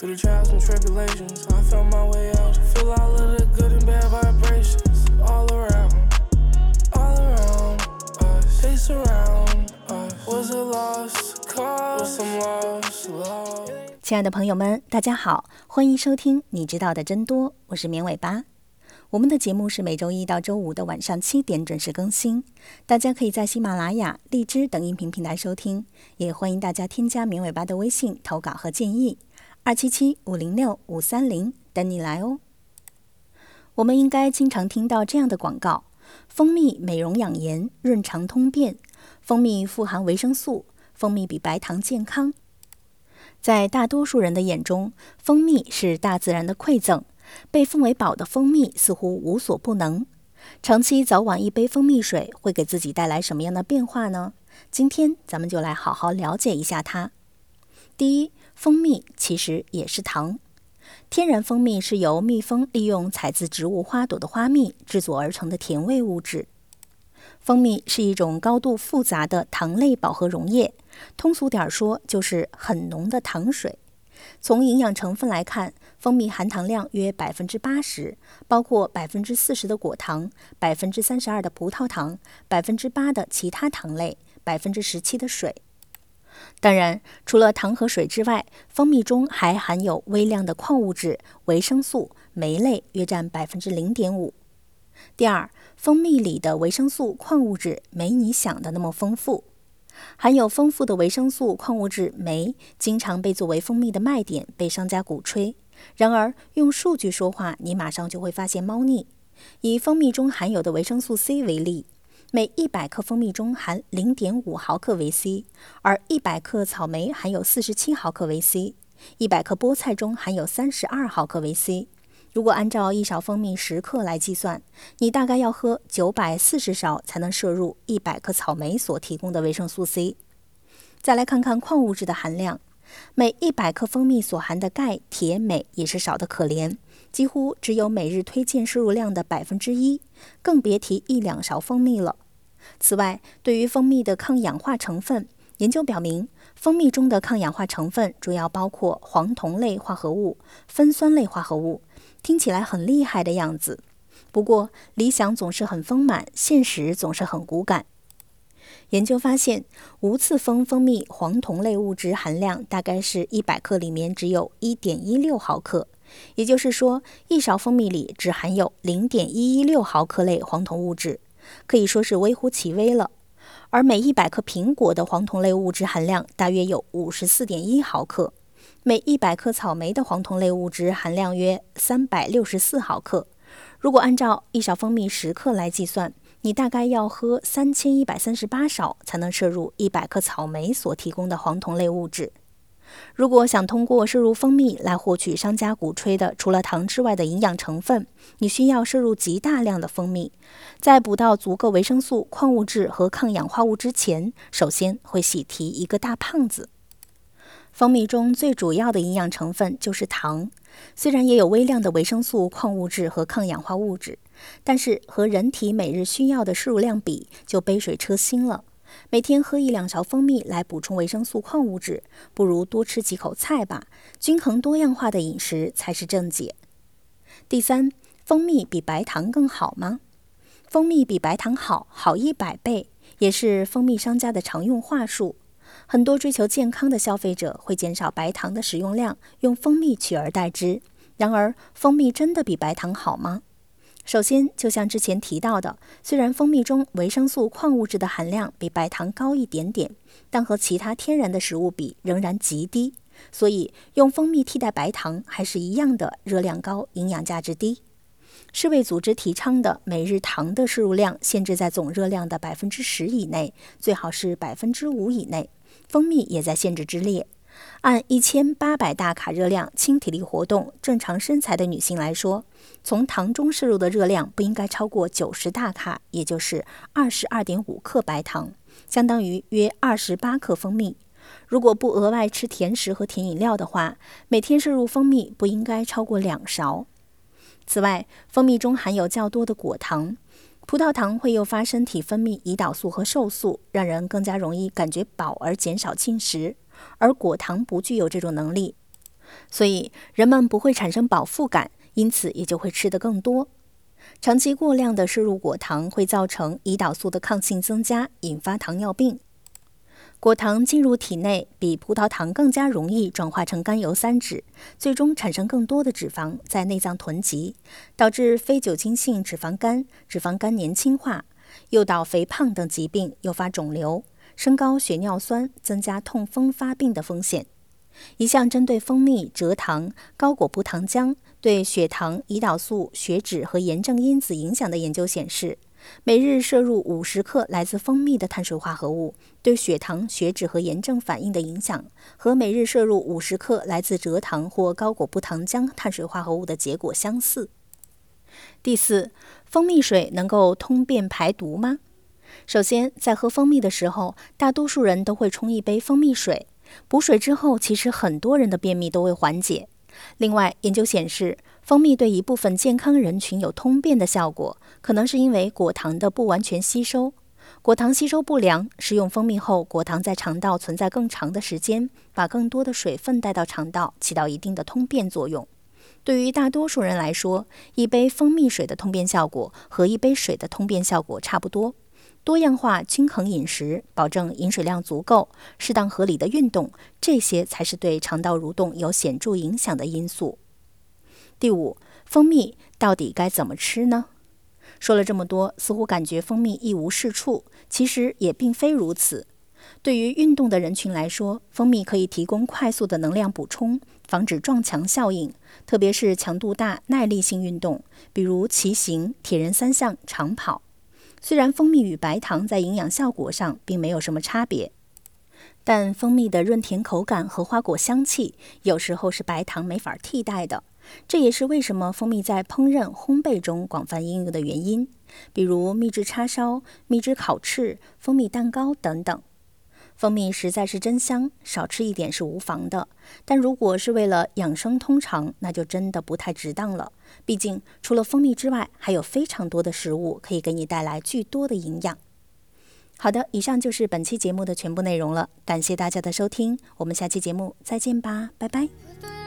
Through the trials and tribulations, I found my way out. Feel all of the good and bad vibrations all around, all around us. They surround us. Was a lost cause, was some lost love. 亲爱的朋友们，大家好，欢迎收听《你知道的真多》，我是绵尾巴。我们的节目是每周一到周五的晚上七点准时更新，大家可以在喜马拉雅、荔枝等音频平台收听，也欢迎大家添加绵尾巴的微信投稿和建议，二七七五零六五三零等你来哦。我们应该经常听到这样的广告：蜂蜜美容养颜、润肠通便，蜂蜜富含维生素，蜂蜜比白糖健康。在大多数人的眼中，蜂蜜是大自然的馈赠。被奉为宝的蜂蜜似乎无所不能。长期早晚一杯蜂蜜水会给自己带来什么样的变化呢？今天咱们就来好好了解一下它。第一，蜂蜜其实也是糖。天然蜂蜜是由蜜蜂利用采自植物花朵的花蜜制作而成的甜味物质。蜂蜜是一种高度复杂的糖类饱和溶液，通俗点说就是很浓的糖水。从营养成分来看，蜂蜜含糖量约百分之八十，包括百分之四十的果糖、百分之三十二的葡萄糖、百分之八的其他糖类、百分之十七的水。当然，除了糖和水之外，蜂蜜中还含有微量的矿物质、维生素、酶类，约占百分之零点五。第二，蜂蜜里的维生素、矿物质没你想的那么丰富。含有丰富的维生素、矿物质酶，经常被作为蜂蜜的卖点，被商家鼓吹。然而，用数据说话，你马上就会发现猫腻。以蜂蜜中含有的维生素 C 为例，每100克蜂蜜中含0.5毫克维 C，而100克草莓含有47毫克维 C，100 克菠菜中含有32毫克维 C。如果按照一勺蜂蜜十克来计算，你大概要喝940勺才能摄入100克草莓所提供的维生素 C。再来看看矿物质的含量。每一百克蜂蜜所含的钙、铁、镁也是少得可怜，几乎只有每日推荐摄入量的百分之一，更别提一两勺蜂蜜了。此外，对于蜂蜜的抗氧化成分，研究表明，蜂蜜中的抗氧化成分主要包括黄酮类化合物、酚酸类化合物，听起来很厉害的样子。不过，理想总是很丰满，现实总是很骨感。研究发现，无刺蜂蜂蜜黄酮类物质含量大概是一百克里面只有一点一六毫克，也就是说，一勺蜂蜜里只含有零点一一六毫克类黄酮物质，可以说是微乎其微了。而每一百克苹果的黄酮类物质含量大约有五十四点一毫克，每一百克草莓的黄酮类物质含量约三百六十四毫克。如果按照一勺蜂蜜十克来计算，你大概要喝三千一百三十八勺才能摄入一百克草莓所提供的黄酮类物质。如果想通过摄入蜂蜜来获取商家鼓吹的除了糖之外的营养成分，你需要摄入极大量的蜂蜜。在补到足够维生素、矿物质和抗氧化物之前，首先会喜提一个大胖子。蜂蜜中最主要的营养成分就是糖，虽然也有微量的维生素、矿物质和抗氧化物质。但是和人体每日需要的摄入量比，就杯水车薪了。每天喝一两勺蜂蜜来补充维生素、矿物质，不如多吃几口菜吧。均衡多样化的饮食才是正解。第三，蜂蜜比白糖更好吗？蜂蜜比白糖好，好一百倍，也是蜂蜜商家的常用话术。很多追求健康的消费者会减少白糖的使用量，用蜂蜜取而代之。然而，蜂蜜真的比白糖好吗？首先，就像之前提到的，虽然蜂蜜中维生素、矿物质的含量比白糖高一点点，但和其他天然的食物比仍然极低。所以，用蜂蜜替代白糖还是一样的，热量高，营养价值低。世卫组织提倡的每日糖的摄入量限制在总热量的百分之十以内，最好是百分之五以内。蜂蜜也在限制之列。按一千八百大卡热量、轻体力活动、正常身材的女性来说，从糖中摄入的热量不应该超过九十大卡，也就是二十二点五克白糖，相当于约二十八克蜂蜜。如果不额外吃甜食和甜饮料的话，每天摄入蜂蜜不应该超过两勺。此外，蜂蜜中含有较多的果糖，葡萄糖会诱发身体分泌胰岛素和瘦素，让人更加容易感觉饱而减少进食。而果糖不具有这种能力，所以人们不会产生饱腹感，因此也就会吃得更多。长期过量的摄入果糖会造成胰岛素的抗性增加，引发糖尿病。果糖进入体内比葡萄糖更加容易转化成甘油三酯，最终产生更多的脂肪在内脏囤积，导致非酒精性脂肪肝、脂肪肝年轻化、诱导肥胖等疾病，诱发肿瘤，升高血尿酸，增加痛风发病的风险。一项针对蜂蜜、蔗糖、高果葡糖浆对血糖、胰岛素、血脂和炎症因子影响的研究显示，每日摄入五十克来自蜂蜜的碳水化合物对血糖、血脂和炎症反应的影响，和每日摄入五十克来自蔗糖或高果葡糖浆碳水化合物的结果相似。第四，蜂蜜水能够通便排毒吗？首先，在喝蜂蜜的时候，大多数人都会冲一杯蜂蜜水。补水之后，其实很多人的便秘都会缓解。另外，研究显示，蜂蜜对一部分健康人群有通便的效果，可能是因为果糖的不完全吸收。果糖吸收不良，食用蜂蜜后，果糖在肠道存在更长的时间，把更多的水分带到肠道，起到一定的通便作用。对于大多数人来说，一杯蜂蜜水的通便效果和一杯水的通便效果差不多。多样化、均衡饮食，保证饮水量足够，适当合理的运动，这些才是对肠道蠕动有显著影响的因素。第五，蜂蜜到底该怎么吃呢？说了这么多，似乎感觉蜂蜜一无是处，其实也并非如此。对于运动的人群来说，蜂蜜可以提供快速的能量补充，防止撞墙效应，特别是强度大、耐力性运动，比如骑行、铁人三项、长跑。虽然蜂蜜与白糖在营养效果上并没有什么差别，但蜂蜜的润甜口感和花果香气有时候是白糖没法替代的。这也是为什么蜂蜜在烹饪、烘焙中广泛应用的原因，比如蜜汁叉烧、蜜汁烤翅、蜂蜜蛋糕等等。蜂蜜实在是真香，少吃一点是无妨的。但如果是为了养生通肠，那就真的不太值当了。毕竟除了蜂蜜之外，还有非常多的食物可以给你带来巨多的营养。好的，以上就是本期节目的全部内容了，感谢大家的收听，我们下期节目再见吧，拜拜。